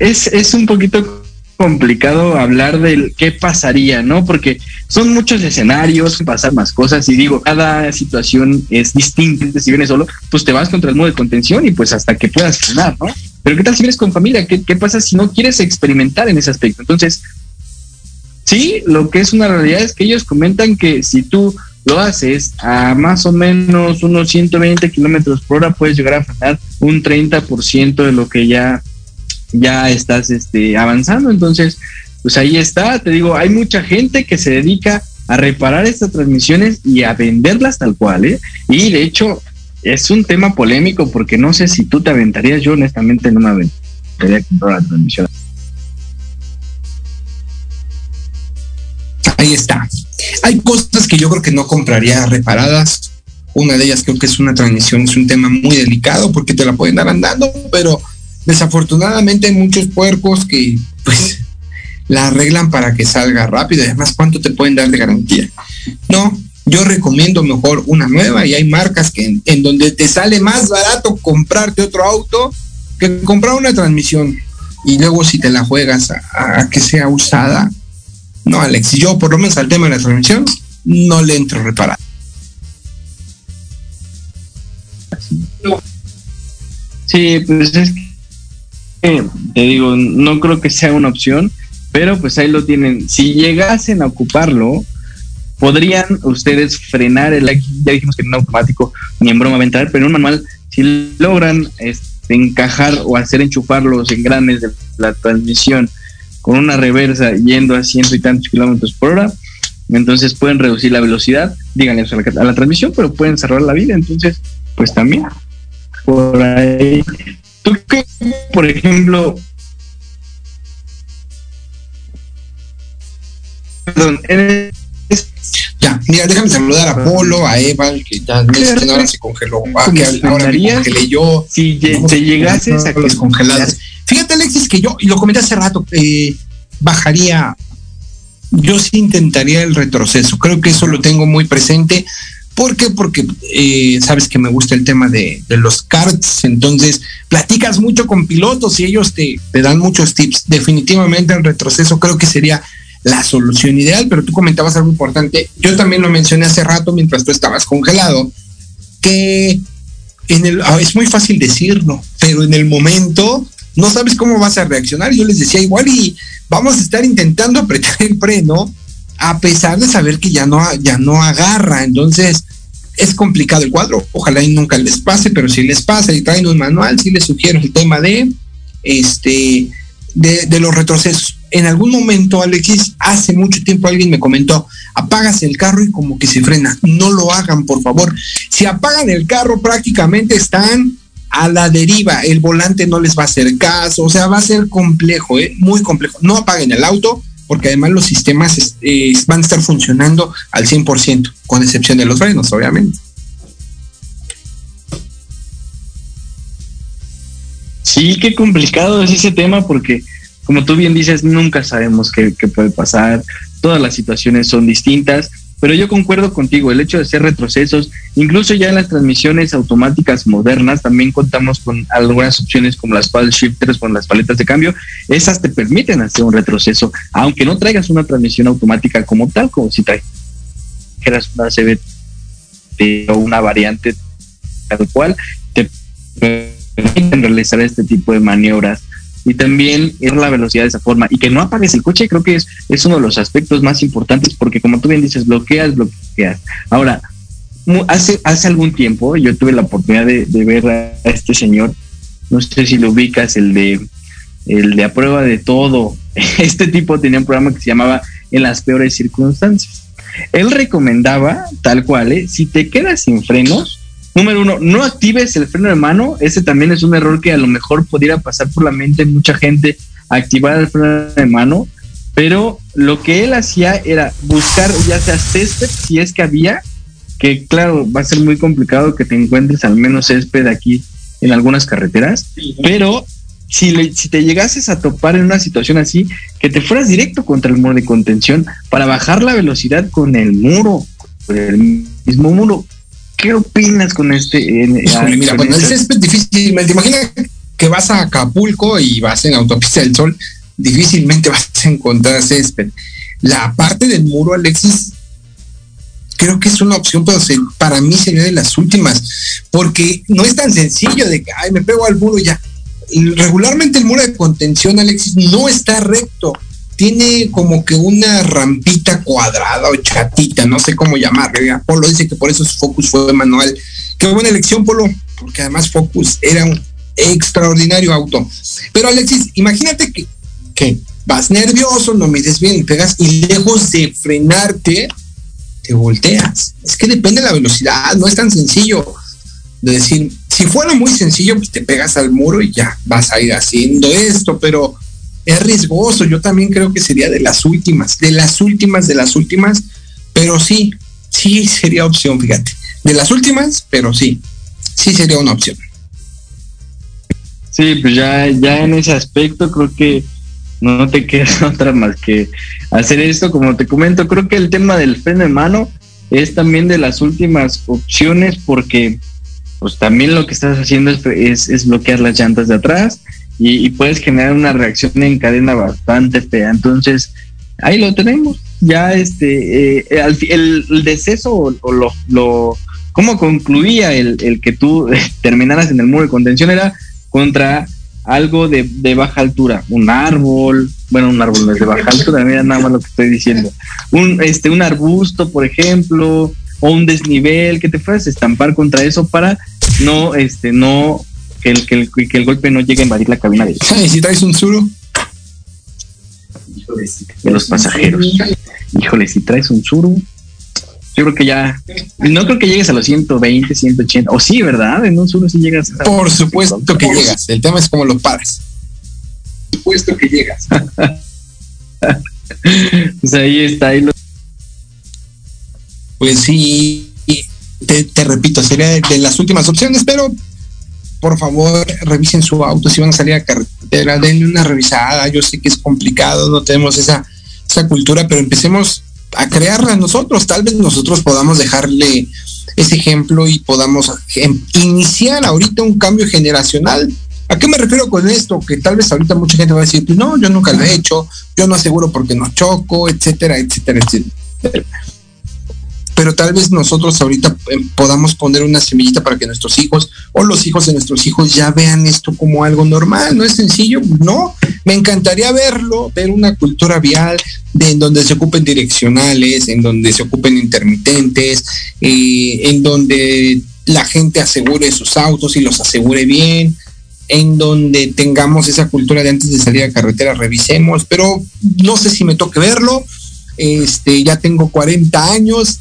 F: es, es un poquito complicado hablar del qué pasaría, ¿no? Porque son muchos escenarios, pasar más cosas y digo, cada situación es distinta. Si vienes solo, pues te vas contra el modo de contención y pues hasta que puedas frenar, ¿no? Pero ¿qué tal si vienes con familia? ¿Qué, qué pasa si no quieres experimentar en ese aspecto? Entonces, sí, lo que es una realidad es que ellos comentan que si tú lo haces a más o menos unos 120 kilómetros por hora, puedes llegar a frenar un 30% de lo que ya ya estás este, avanzando. Entonces, pues ahí está, te digo, hay mucha gente que se dedica a reparar estas transmisiones y a venderlas tal cual, ¿eh? Y de hecho, es un tema polémico porque no sé si tú te aventarías, yo honestamente no me aventaría a comprar la transmisión.
E: Ahí está. Hay cosas que yo creo que no compraría reparadas. Una de ellas creo que es una transmisión, es un tema muy delicado porque te la pueden dar andando, pero desafortunadamente hay muchos puercos que pues la arreglan para que salga rápido y además cuánto te pueden dar de garantía. No, yo recomiendo mejor una nueva y hay marcas que en, donde te sale más barato comprarte otro auto que comprar una transmisión y luego si te la juegas a, a que sea usada. No, Alex, yo por lo menos al tema de la transmisión no le entro reparado.
F: Sí, pues es te digo, no creo que sea una opción, pero pues ahí lo tienen. Si llegasen a ocuparlo, podrían ustedes frenar el ya dijimos que en automático ni en broma va pero en un manual, si logran este, encajar o hacer enchufar los engranes de la transmisión con una reversa yendo a ciento y tantos kilómetros por hora, entonces pueden reducir la velocidad, díganle a la, a la transmisión, pero pueden cerrar la vida, entonces, pues también por ahí ¿Tú qué, por ejemplo, perdón, eres
E: ya, mira, déjame saludar a Polo, a Eva, que ya me ahora se congeló, ah, que ahora me congelé yo.
F: Si te llegases a que
E: los congelados. Fíjate, Alexis, que yo, y lo comenté hace rato, eh, bajaría, yo sí intentaría el retroceso, creo que eso lo tengo muy presente. ¿Por qué? Porque eh, sabes que me gusta el tema de, los karts, entonces platicas mucho con pilotos y ellos te, te, dan muchos tips. Definitivamente el retroceso creo que sería la solución ideal, pero tú comentabas algo importante. Yo también lo mencioné hace rato mientras tú estabas congelado, que el, es muy fácil decirlo, pero en el momento no sabes cómo vas a reaccionar. Yo les decía igual y vamos a estar intentando apretar el freno a pesar de saber que ya no, ya no agarra. Entonces, es complicado el cuadro. Ojalá y nunca les pase, pero si les pasa y traen un manual, sí les sugiero el tema de este de, los retrocesos. En algún momento, Alexis, hace mucho tiempo alguien me comentó, apagas el carro y como que se frena. No lo hagan, por favor. Si apagan el carro, prácticamente están a la deriva. El volante no les va a hacer caso. O sea, va a ser complejo, ¿eh? muy complejo. No apaguen el auto porque además los sistemas eh, van a estar funcionando al 100%, con excepción de los frenos, obviamente.
F: Sí, qué complicado es ese tema porque, como tú bien dices, nunca sabemos qué puede pasar, todas las situaciones son distintas pero yo concuerdo contigo, el hecho de hacer retrocesos, incluso ya en las transmisiones automáticas modernas, también contamos con algunas opciones como las paddle shifters, con las paletas de cambio, esas te permiten hacer un retroceso, aunque no traigas una transmisión automática como tal, como si trajeras una CBT o una variante tal cual, te permiten realizar este tipo de maniobras y también ir la velocidad de esa forma y que no apagues el coche creo que es, es uno de los aspectos más importantes porque como tú bien dices, bloqueas, bloqueas. Ahora, hace, hace algún tiempo yo tuve la oportunidad de, ver a este señor, no sé si lo ubicas, el de el de a prueba de todo. Este tipo tenía un programa que se llamaba En las peores circunstancias. Él recomendaba, tal cual, ¿eh? si te quedas sin frenos, Número uno, no actives el freno de mano. Ese también es un error que a lo mejor pudiera pasar por la mente de mucha gente, activar el freno de mano. Pero lo que él hacía era buscar ya sea césped, si es que había, que claro, va a ser muy complicado que te encuentres al menos césped aquí en algunas carreteras, pero si, le, si te llegases a topar en una situación así, que te fueras directo contra el muro de contención para bajar la velocidad con el muro, con el mismo muro, ¿qué opinas con este? eh,
E: Híjole, mira, bueno, el césped difícilmente. Imagina que vas a Acapulco y vas en autopista del sol, difícilmente vas a encontrar césped. La parte del muro, Alexis, creo que es una opción, pero se- para mí sería de las últimas, porque no es tan sencillo de que, ay, me pego al muro y ya. Regularmente el muro de contención, Alexis, no está recto. Tiene como que una rampita cuadrada o chatita, no sé cómo llamarle. Polo dice que por eso su Focus fue manual. Qué buena elección, Polo, porque además Focus era un extraordinario auto. Pero Alexis, imagínate que, que vas nervioso, no mides bien, pegas y lejos de frenarte, te volteas. Es que depende de la velocidad, no es tan sencillo de decir, si fuera muy sencillo, pues te pegas al muro y ya vas a ir haciendo esto, pero es riesgoso. Yo también creo que sería de las últimas, de las últimas, de las últimas, pero sí, sí sería opción, fíjate. De las últimas, pero sí, sí sería una opción.
F: Sí, pues ya, ya en ese aspecto creo que no te queda otra más que hacer esto. Como te comento, creo que el tema del freno de mano es también de las últimas opciones porque pues también lo que estás haciendo es, es, es bloquear las llantas de atrás y, y puedes generar una reacción en cadena bastante fea. Entonces, ahí lo tenemos. Ya este, eh, el, deceso o, lo, lo, cómo concluía el, el que tú terminaras en el muro de contención era contra algo de, de baja altura, un árbol, bueno, un árbol no es de baja altura, mira nada más lo que estoy diciendo, un, este, un arbusto, por ejemplo, o un desnivel, que te fueras a estampar contra eso para no, este, no, que el, que el, que el golpe no llegue a invadir la cabina de,
E: Y si traes un suru,
F: de los pasajeros. Híjole, si traes un suru, yo creo que ya, no creo que llegues a los 120, 180, o sí, ¿verdad? En un suru sí llegas a...
E: por supuesto que llegas. El tema es cómo lo paras. Por supuesto que llegas.
F: Pues ahí está, ahí lo
E: Pues sí, te, te repito, sería de las últimas opciones, pero por favor revisen su auto, si van a salir a carretera, denle una revisada, yo sé que es complicado, no tenemos esa, esa cultura, pero empecemos a crearla nosotros, tal vez nosotros podamos dejarle ese ejemplo y podamos em- iniciar ahorita un cambio generacional. ¿A qué me refiero con esto? Que tal vez ahorita mucha gente va a decir, no, yo nunca lo he hecho, yo no aseguro porque no choco, etcétera, etcétera, etcétera pero tal vez nosotros ahorita eh, podamos poner una semillita para que nuestros hijos o los hijos de nuestros hijos ya vean esto como algo normal, no es sencillo, no, me encantaría verlo, ver una cultura vial de en donde se ocupen direccionales, en donde se ocupen intermitentes, eh, en donde la gente asegure sus autos y los asegure bien, en donde tengamos esa cultura de antes de salir a carretera, revisemos, pero no sé si me toque verlo, este, ya tengo 40 años,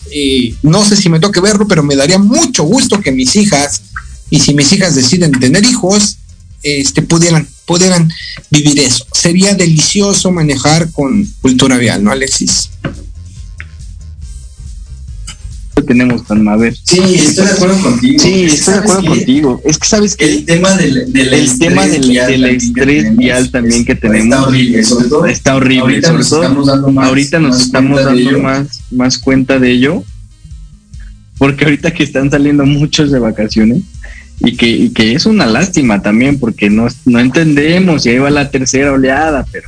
E: no sé si me toque verlo, pero me daría mucho gusto que mis hijas, y si mis hijas deciden tener hijos, este, pudieran, pudieran vivir eso. Sería delicioso manejar con cultura vial, ¿no, Alexis?
F: Tenemos, Palma, a ver.
H: Sí, estoy de acuerdo contigo.
F: Sí,
H: Es que
F: estoy de
H: ¿sabes
F: acuerdo contigo. Es que sabes que
H: El tema del, del
F: el tema del,
H: vial
F: del estrés vial también que tenemos
H: Está horrible, sobre todo.
F: está horrible.
H: ahorita
F: sobre
H: nos
F: todo,
H: estamos dando más-
F: ahorita nos
H: más
F: estamos
H: cuenta de
F: dando
H: ello.
F: más, más cuenta de ello. Porque ahorita que están saliendo muchos de vacaciones y que, y que es una lástima también porque no, no entendemos y ahí va la tercera oleada, pero,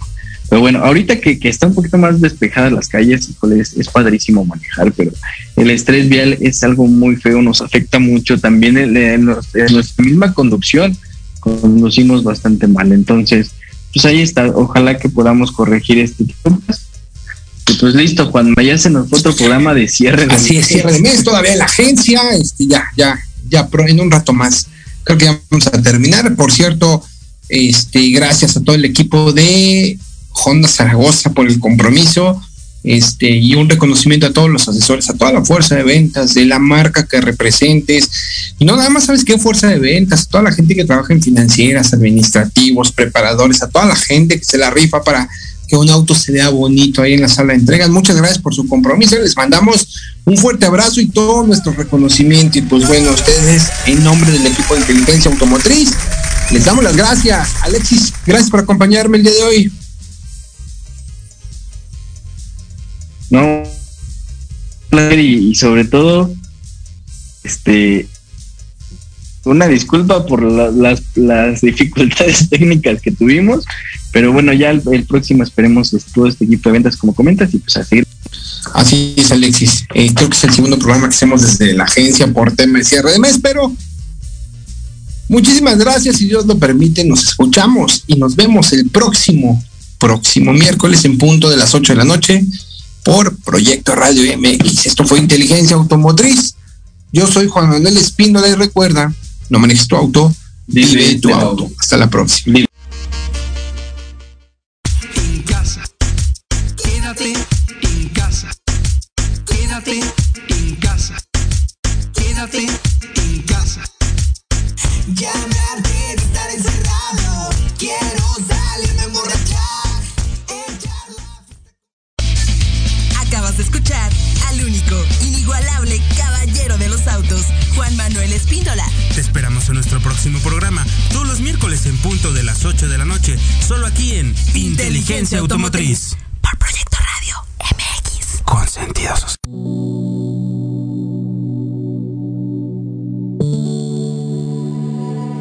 F: pero bueno, ahorita que, que está un poquito más despejadas las calles, híjole, es, es padrísimo manejar, pero el estrés vial es algo muy feo, nos afecta mucho también en, en nos- en nuestra misma conducción, conducimos bastante mal, entonces, pues ahí está, ojalá que podamos corregir este tipo pues listo, Juan, ya se nos fue otro programa de cierre. de
E: Así es, cierre de mes, todavía la agencia, este, ya, ya, ya pro- en un rato más. Creo que ya vamos a terminar. Por cierto, este, gracias a todo el equipo de Honda Zaragoza por el compromiso. Este, y un reconocimiento a todos los asesores, a toda la fuerza de ventas, de la marca que representes. Y no nada más sabes qué fuerza de ventas, toda la gente que trabaja en financieras, administrativos, preparadores, a toda la gente que se la rifa para que un auto se vea bonito ahí en la sala de entregas. Muchas gracias por su compromiso. Les mandamos un fuerte abrazo y todo nuestro reconocimiento. Y pues bueno, ustedes, en nombre del equipo de inteligencia automotriz, les damos las gracias. Alexis, gracias por acompañarme el día de hoy.
F: No, y, y sobre todo, Este, una disculpa por la- las, las dificultades técnicas que tuvimos, pero bueno, ya el, próximo esperemos es todo este equipo de ventas como comentas y pues a seguir.
E: Así es, Alexis. Eh, creo que es el segundo programa que hacemos desde la agencia por tema de cierre de mes, pero muchísimas gracias. Si Dios lo permite, nos escuchamos y nos vemos el próximo, próximo miércoles en punto de las 8 de la noche por Proyecto Radio MX. Esto fue Inteligencia Automotriz. Yo soy Juan Manuel Espíndola y recuerda, no manejes tu auto, vive tu auto. Hasta la próxima.
C: Inteligencia Automotriz.
I: Por Proyecto Radio MX.
C: Con sentido social.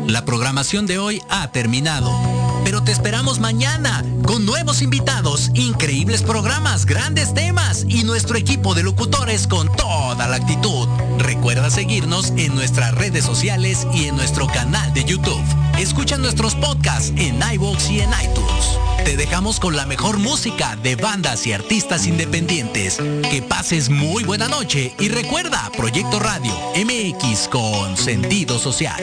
J: La programación de hoy ha terminado, pero te esperamos mañana con nuevos invitados, increíbles programas, grandes temas y nuestro equipo de locutores con toda la actitud. Recuerda seguirnos en nuestras redes sociales y en nuestro canal de YouTube. Escucha nuestros podcasts en iVoox y en iTunes. Te dejamos con la mejor música de bandas y artistas independientes. Que pases muy buena noche y recuerda Proyecto Radio MX con sentido social.